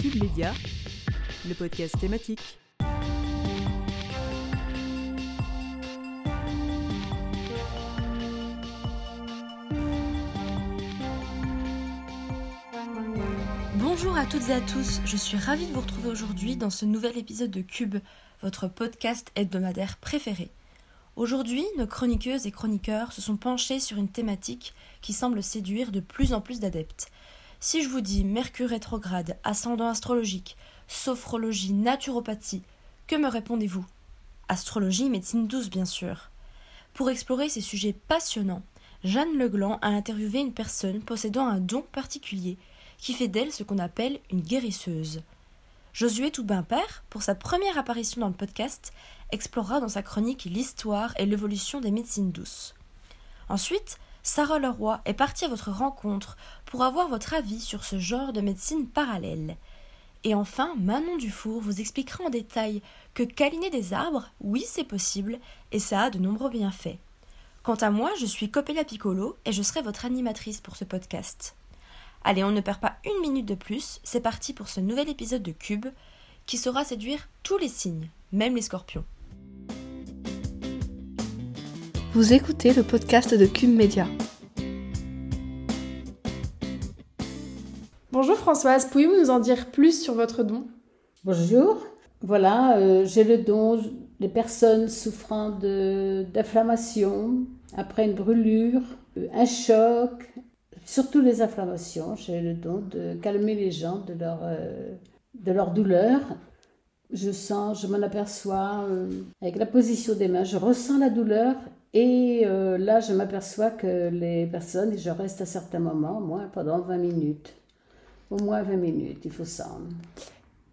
Cube Média, le podcast thématique. Bonjour à toutes et à tous, je suis ravie de vous retrouver aujourd'hui dans ce nouvel épisode de Cube, votre podcast hebdomadaire préféré. Aujourd'hui, nos chroniqueuses et chroniqueurs se sont penchés sur une thématique qui semble séduire de plus en plus d'adeptes. Si je vous dis Mercure rétrograde, ascendant astrologique, sophrologie, naturopathie, que me répondez-vous? Astrologie, médecine douce, bien sûr. Pour explorer ces sujets passionnants, Jeanne Legland a interviewé une personne possédant un don particulier qui fait d'elle ce qu'on appelle une guérisseuse. Josué Toubin-Père, pour sa première apparition dans le podcast, explorera dans sa chronique l'histoire et l'évolution des médecines douces. Ensuite, Sarah Leroy est partie à votre rencontre pour avoir votre avis sur ce genre de médecine parallèle. Et enfin, Manon Dufour vous expliquera en détail que câliner des arbres, oui, c'est possible, et ça a de nombreux bienfaits. Quant à moi, je suis Copella Piccolo et je serai votre animatrice pour ce podcast. Allez, on ne perd pas une minute de plus, c'est parti pour ce nouvel épisode de Cube qui saura séduire tous les signes, même les scorpions. Vous écoutez le podcast de Cube Média. Bonjour Françoise, pouvez-vous nous en dire plus sur votre don? Bonjour. Voilà, euh, j'ai le don des personnes souffrant d'inflammation, après une brûlure, euh, un choc, surtout les inflammations. J'ai le don de calmer les gens de leur, euh, de leur douleur. Je sens, je m'en aperçois avec la position des mains, je ressens la douleur et là je m'aperçois que les personnes, je reste à certains moments, moi, pendant 20 minutes. Au moins 20 minutes, il faut ça.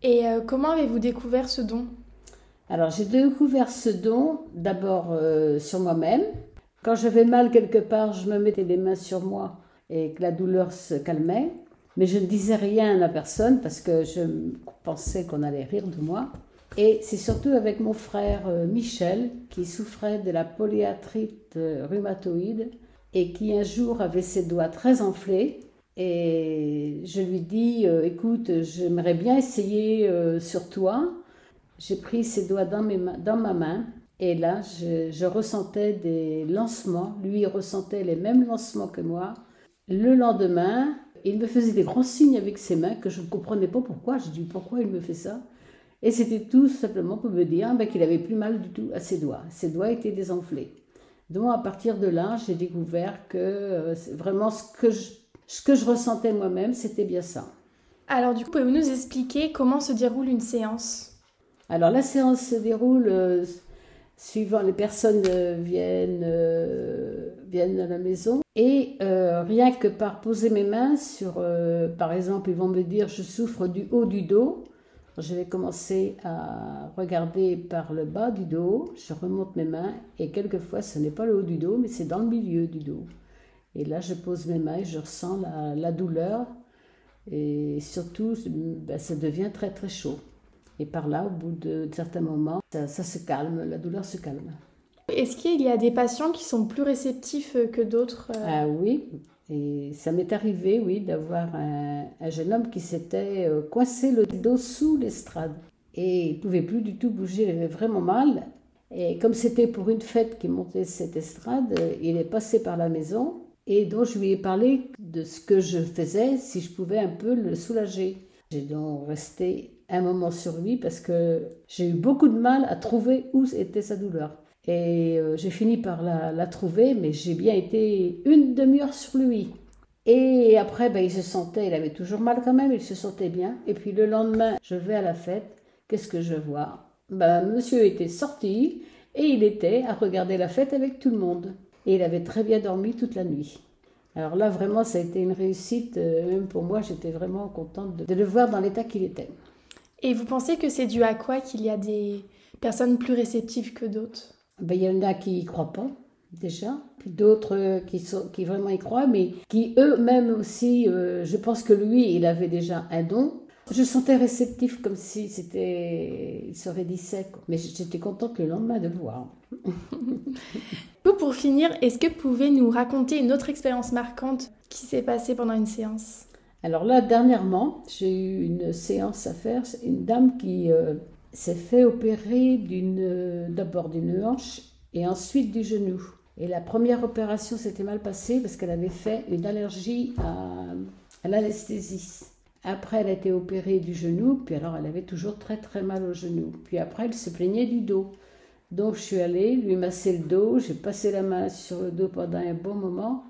Et euh, comment avez-vous découvert ce don? Alors j'ai découvert ce don d'abord euh, sur moi-même. Quand j'avais mal quelque part, je me mettais les mains sur moi et que la douleur se calmait. Mais je ne disais rien à personne parce que je pensais qu'on allait rire de moi. Et c'est surtout avec mon frère euh, Michel qui souffrait de la polyarthrite rhumatoïde et qui un jour avait ses doigts très enflés et je lui dis, euh, écoute, j'aimerais bien essayer euh, sur toi. J'ai pris ses doigts dans, mes dans ma main et là, je, ressentais des lancements. Lui, il ressentait les mêmes lancements que moi. Le lendemain, il me faisait des grands signes avec ses mains que je ne comprenais pas pourquoi. Je dis, pourquoi il me fait ça? Et c'était tout simplement pour me dire ben, qu'il avait plus mal du tout à ses doigts. Ses doigts étaient désenflés. Donc, à partir de là, j'ai découvert que euh, vraiment ce que je ce que je ressentais moi-même, c'était bien ça. Alors du coup, pouvez-vous nous expliquer comment se déroule une séance? Alors la séance se déroule euh, suivant les personnes euh, viennent, euh, viennent à la maison et rien que par poser mes mains sur, par exemple, ils vont me dire je souffre du haut du dos. Je vais commencer à regarder par le bas du dos, je remonte mes mains et quelquefois ce n'est pas le haut du dos mais c'est dans le milieu du dos. Et là, je pose mes mains et je ressens la, douleur. Et surtout, ben, ça devient très très chaud. Et par là, au bout de, certains moments, ça, se calme, la douleur se calme. Est-ce qu'il y a des patients qui sont plus réceptifs que d'autres euh? ah, Oui, et ça m'est arrivé, oui, d'avoir un, jeune homme qui s'était euh, coincé le dos sous l'estrade. Et il ne pouvait plus du tout bouger, il avait vraiment mal. Et comme c'était pour une fête qui montait cette estrade, il est passé par la maison et donc je lui ai parlé de ce que je faisais, si je pouvais un peu le soulager. J'ai donc resté un moment sur lui parce que j'ai eu beaucoup de mal à trouver où était sa douleur. Et euh, j'ai fini par la, trouver, mais j'ai bien été une demi-heure sur lui. Et après, ben, il se sentait, il avait toujours mal quand même, il se sentait bien. Et puis le lendemain, je vais à la fête, qu'est-ce que je vois? Ben, Monsieur était sorti et il était à regarder la fête avec tout le monde et il avait très bien dormi toute la nuit. Alors là, vraiment, ça a été une réussite. Euh, même pour moi, j'étais vraiment contente de, le voir dans l'état qu'il était. Et vous pensez que c'est dû à quoi qu'il y a des personnes plus réceptives que d'autres? Ben, Il y en a qui y croient pas, déjà. Puis d'autres qui, sont, qui vraiment y croient, mais qui eux-mêmes aussi, euh, je pense que lui, il avait déjà un don. Je sentais réceptif comme si c'était. Il serait dit sec. Mais j'étais contente le lendemain de le voir. pour finir, est-ce que vous pouvez nous raconter une autre expérience marquante qui s'est passée pendant une séance? Alors là, dernièrement, j'ai eu une séance à faire. Une dame qui euh, s'est fait opérer d'abord d'une hanche et ensuite du genou. Et la première opération s'était mal passée parce qu'elle avait fait une allergie à l'anesthésie. Après, elle a été opérée du genou, puis alors elle avait toujours très très mal au genou. Puis après, elle se plaignait du dos. Donc je suis allée lui masser le dos, j'ai passé la main sur le dos pendant un bon moment.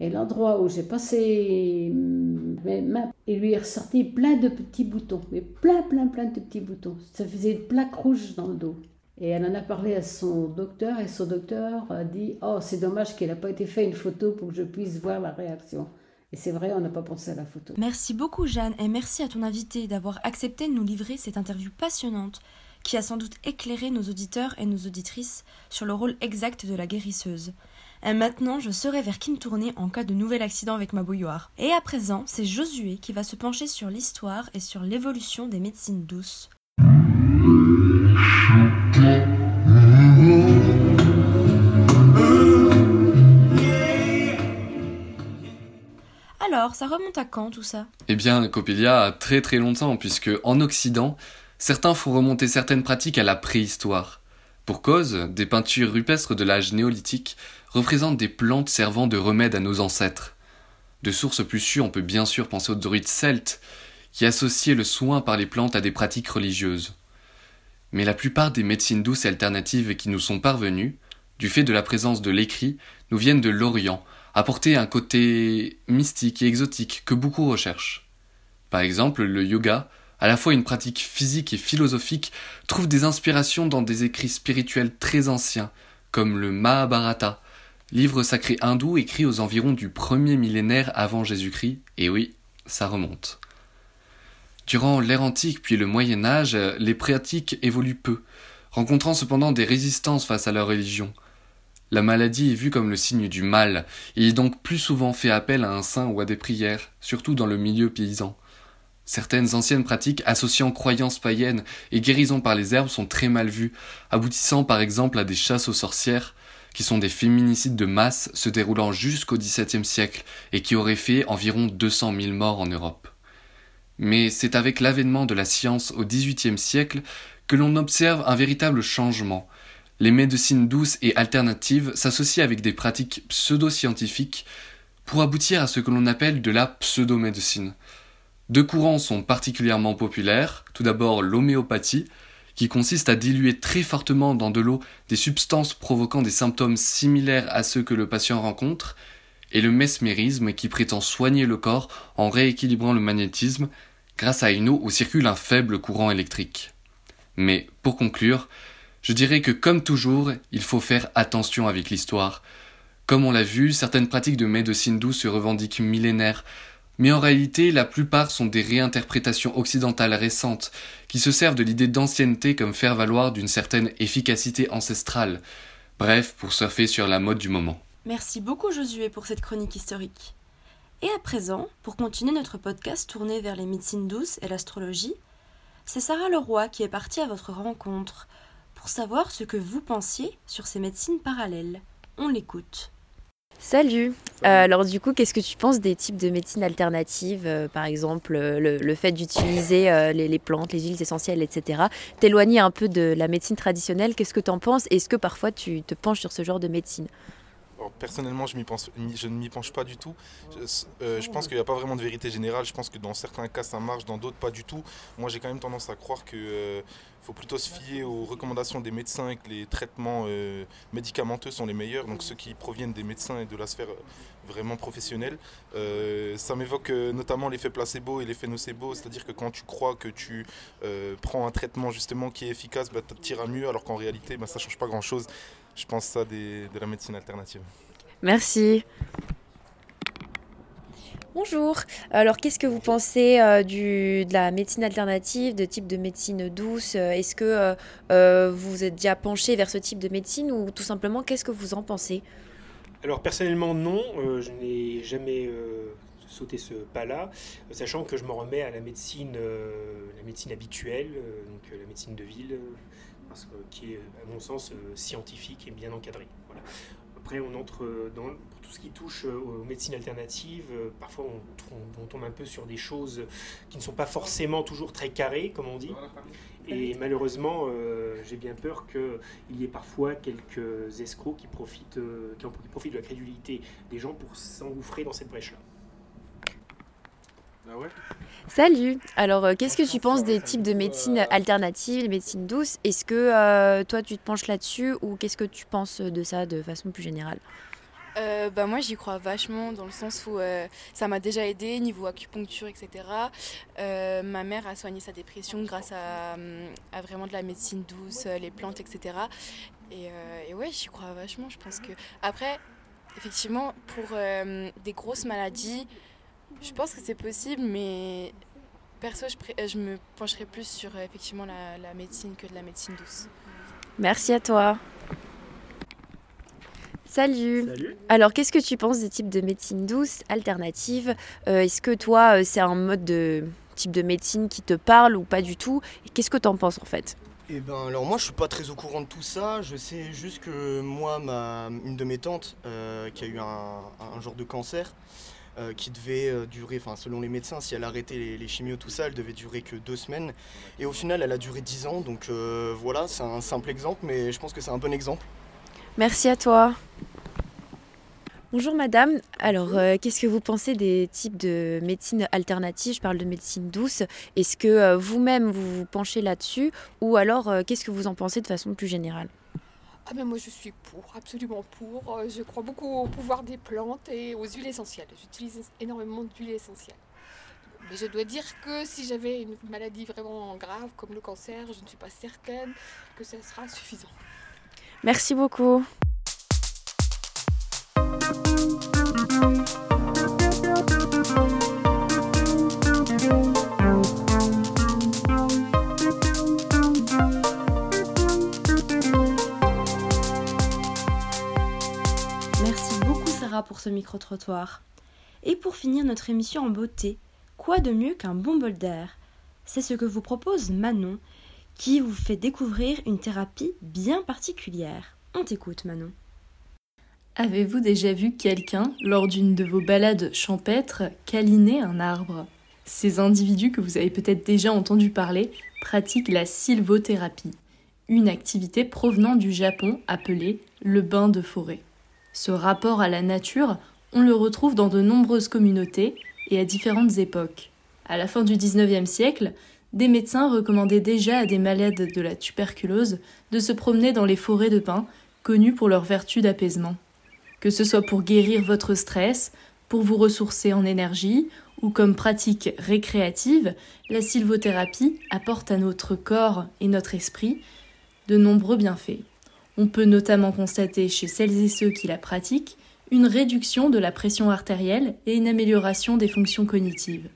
Et l'endroit où j'ai passé mes mains, il lui est ressorti plein de petits boutons, mais plein, plein, plein de petits boutons. Ça faisait une plaque rouge dans le dos. Et elle en a parlé à son docteur, et son docteur a dit Oh, c'est dommage qu'il n'a pas été fait une photo pour que je puisse voir la réaction. Et c'est vrai, on n'a pas pensé à la photo. Merci beaucoup Jeanne et merci à ton invité d'avoir accepté de nous livrer cette interview passionnante qui a sans doute éclairé nos auditeurs et nos auditrices sur le rôle exact de la guérisseuse. Et maintenant, je saurai vers qui me tourner en cas de nouvel accident avec ma bouilloire. Et à présent, c'est Josué qui va se pencher sur l'histoire et sur l'évolution des médecines douces. Alors, ça remonte à quand tout ça? Eh bien, Copilia a très très longtemps, puisque en Occident, certains font remonter certaines pratiques à la préhistoire. Pour cause, des peintures rupestres de l'âge néolithique représentent des plantes servant de remède à nos ancêtres. De sources plus sûres, on peut bien sûr penser aux druides celtes, qui associaient le soin par les plantes à des pratiques religieuses. Mais la plupart des médecines douces et alternatives qui nous sont parvenues, du fait de la présence de l'écrit, nous viennent de l'Orient, apporter un côté mystique et exotique que beaucoup recherchent. Par exemple, le yoga, à la fois une pratique physique et philosophique, trouve des inspirations dans des écrits spirituels très anciens, comme le Mahabharata, livre sacré hindou écrit aux environs du premier millénaire avant Jésus-Christ, et oui, ça remonte. Durant l'ère antique puis le Moyen Âge, les pratiques évoluent peu, rencontrant cependant des résistances face à leur religion. La maladie est vue comme le signe du mal, et est donc plus souvent fait appel à un saint ou à des prières, surtout dans le milieu paysan. Certaines anciennes pratiques associant croyances païennes et guérison par les herbes sont très mal vues, aboutissant par exemple à des chasses aux sorcières, qui sont des féminicides de masse se déroulant jusqu'au XVIIe siècle et qui auraient fait environ 200 000 morts en Europe. Mais c'est avec l'avènement de la science au XVIIIe siècle que l'on observe un véritable changement. Les médecines douces et alternatives s'associent avec des pratiques pseudo-scientifiques pour aboutir à ce que l'on appelle de la pseudo-médecine. Deux courants sont particulièrement populaires. Tout d'abord l'homéopathie, qui consiste à diluer très fortement dans de l'eau des substances provoquant des symptômes similaires à ceux que le patient rencontre, et le mesmérisme qui prétend soigner le corps en rééquilibrant le magnétisme grâce à une eau où circule un faible courant électrique. Mais, pour conclure, je dirais que comme toujours, il faut faire attention avec l'histoire. Comme on l'a vu, certaines pratiques de médecine douce se revendiquent millénaires, mais en réalité la plupart sont des réinterprétations occidentales récentes, qui se servent de l'idée d'ancienneté comme faire valoir d'une certaine efficacité ancestrale, bref, pour surfer sur la mode du moment. Merci beaucoup Josué pour cette chronique historique. Et à présent, pour continuer notre podcast tourné vers les médecines douces et l'astrologie, c'est Sarah Leroy qui est partie à votre rencontre pour savoir ce que vous pensiez sur ces médecines parallèles. On l'écoute. Salut. Euh, alors du coup, qu'est-ce que tu penses des types de médecines alternatives euh, Par exemple, euh, le, fait d'utiliser les, les, plantes, les huiles essentielles, etc. T'éloigner un peu de la médecine traditionnelle, qu'est-ce que tu en penses? Est-ce que parfois tu te penches sur ce genre de médecine? Personnellement, je, ne m'y penche pas du tout. Je, euh, pense qu'il n'y a pas vraiment de vérité générale. Je pense que dans certains cas, ça marche, dans d'autres, pas du tout. Moi, j'ai quand même tendance à croire qu'il euh, faut plutôt se fier aux recommandations des médecins et que les traitements euh, médicamenteux sont les meilleurs, donc ceux qui proviennent des médecins et de la sphère vraiment professionnelle. ça m'évoque notamment l'effet placebo et l'effet nocebo, c'est-à-dire que quand tu crois que tu prends un traitement justement qui est efficace, bah, tu mieux, alors qu'en réalité, bah, ça ne change pas grand-chose. Je pense ça de la médecine alternative. Merci. Bonjour. Alors, qu'est-ce que vous pensez euh, du, de la médecine alternative, de type de médecine douce? Est-ce que euh, euh, vous êtes déjà penché vers ce type de médecine ou tout simplement, qu'est-ce que vous en pensez? Alors, personnellement, non. je n'ai jamais sauté ce pas-là, sachant que je me remets à la médecine, la médecine habituelle, donc la médecine de ville, qui est, à mon sens, scientifique et bien encadrée. après, on entre dans pour tout ce qui touche aux médecines alternatives. Parfois, on, on, tombe un peu sur des choses qui ne sont pas forcément toujours très carrées, comme on dit. Et malheureusement, j'ai bien peur qu'il y ait parfois quelques escrocs qui profitent, qui profitent de la crédulité des gens pour s'engouffrer dans cette brèche-là. Ah Salut. Alors, euh, qu'est-ce que tu penses des types de médecine alternatives, les médecines douces? Est-ce que euh, toi, tu te penches là-dessus ou qu'est-ce que tu penses de ça de façon plus générale? Euh, bah moi j'y crois vachement dans le sens où ça m'a déjà aidé niveau acupuncture etc. ma mère a soigné sa dépression grâce à, vraiment de la médecine douce, les plantes etc. Et, et ouais j'y crois vachement. Je pense que après effectivement pour des grosses maladies je pense que c'est possible, mais perso, je, je, me pencherai plus sur euh, effectivement la, médecine que de la médecine douce. Merci à toi. Salut. Salut. Alors, qu'est-ce que tu penses des types de médecine douce alternative euh, Est-ce que toi, euh, c'est un mode de type de médecine qui te parle ou pas du tout? Qu'est-ce que tu en penses en fait? Eh ben alors moi je suis pas très au courant de tout ça, je sais juste que moi ma une de mes tantes qui a eu un, un genre de cancer, euh, qui devait euh, durer, enfin selon les médecins, si elle arrêtait les, les, tout ça, elle devait durer que deux semaines. Et au final, elle a duré dix ans. Donc euh, voilà, c'est un simple exemple, mais je pense que c'est un bon exemple. Merci à toi. Bonjour madame, alors qu'est-ce que vous pensez des types de médecine alternative Je parle de médecine douce. Est-ce que vous-même vous vous penchez là-dessus? Ou alors qu'est-ce que vous en pensez de façon plus générale? Ah ben moi je suis pour, absolument pour. Euh, je crois beaucoup au pouvoir des plantes et aux huiles essentielles. J'utilise énormément d'huiles essentielles. Mais je dois dire que si j'avais une maladie vraiment grave comme le cancer, je ne suis pas certaine que ça sera suffisant. Merci beaucoup. Pour ce micro-trottoir. Et pour finir notre émission en beauté, quoi de mieux qu'un bon bol d'air? C'est ce que vous propose Manon, qui vous fait découvrir une thérapie bien particulière. On t'écoute Manon. Avez-vous déjà vu quelqu'un, lors d'une de vos balades champêtres, câliner un arbre? Ces individus que vous avez peut-être déjà entendu parler pratiquent la sylvothérapie, une activité provenant du Japon appelée le bain de forêt. Ce rapport à la nature, on le retrouve dans de nombreuses communautés et à différentes époques. À la fin du XIXe siècle, des médecins recommandaient déjà à des malades de la tuberculose de se promener dans les forêts de pins, connues pour leur vertu d'apaisement. Que ce soit pour guérir votre stress, pour vous ressourcer en énergie, ou comme pratique récréative, la sylvothérapie apporte à notre corps et notre esprit de nombreux bienfaits. On peut notamment constater chez celles et ceux qui la pratiquent une réduction de la pression artérielle et une amélioration des fonctions cognitives.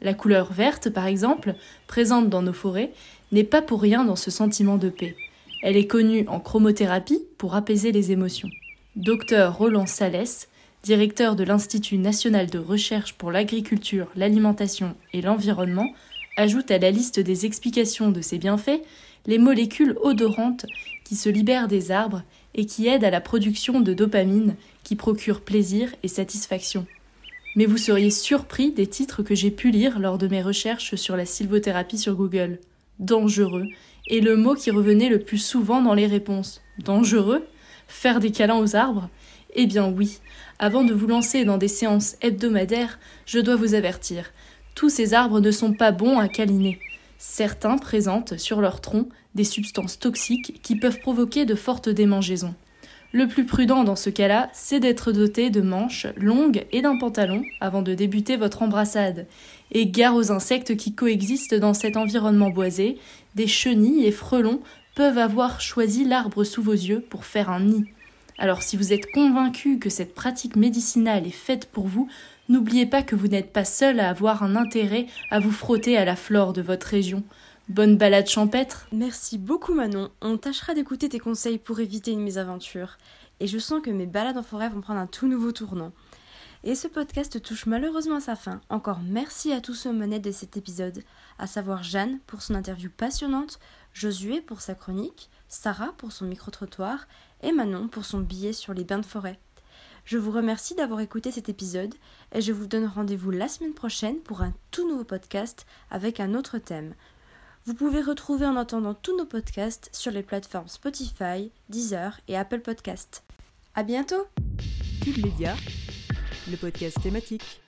La couleur verte, par exemple, présente dans nos forêts, n'est pas pour rien dans ce sentiment de paix. Elle est connue en chromothérapie pour apaiser les émotions. Docteur Roland Salès, directeur de l'Institut national de recherche pour l'agriculture, l'alimentation et l'environnement, ajoute à la liste des explications de ces bienfaits les molécules odorantes qui se libèrent des arbres et qui aident à la production de dopamine qui procure plaisir et satisfaction. Mais vous seriez surpris des titres que j'ai pu lire lors de mes recherches sur la sylvothérapie sur Google. Dangereux est le mot qui revenait le plus souvent dans les réponses. Dangereux? Faire des câlins aux arbres? Eh bien oui, avant de vous lancer dans des séances hebdomadaires, je dois vous avertir. Tous ces arbres ne sont pas bons à câliner. Certains présentent sur leur tronc des substances toxiques qui peuvent provoquer de fortes démangeaisons. Le plus prudent dans ce cas-là, c'est d'être doté de manches longues et d'un pantalon avant de débuter votre embrassade. Et gare aux insectes qui coexistent dans cet environnement boisé, des chenilles et frelons peuvent avoir choisi l'arbre sous vos yeux pour faire un nid. Alors si vous êtes convaincu que cette pratique médicinale est faite pour vous, N'oubliez pas que vous n'êtes pas seul à avoir un intérêt à vous frotter à la flore de votre région. Bonne balade champêtre. Merci beaucoup Manon. On tâchera d'écouter tes conseils pour éviter une mésaventure. Et je sens que mes balades en forêt vont prendre un tout nouveau tournant. Et ce podcast touche malheureusement à sa fin. Encore merci à tous ceux aux de cet épisode, à savoir Jeanne pour son interview passionnante, Josué pour sa chronique, Sarah pour son micro-trottoir et Manon pour son billet sur les bains de forêt. Je vous remercie d'avoir écouté cet épisode et je vous donne rendez-vous la semaine prochaine pour un tout nouveau podcast avec un autre thème. Vous pouvez retrouver en attendant tous nos podcasts sur les plateformes Spotify, Deezer et Apple Podcasts. À bientôt! Cube Média le podcast thématique.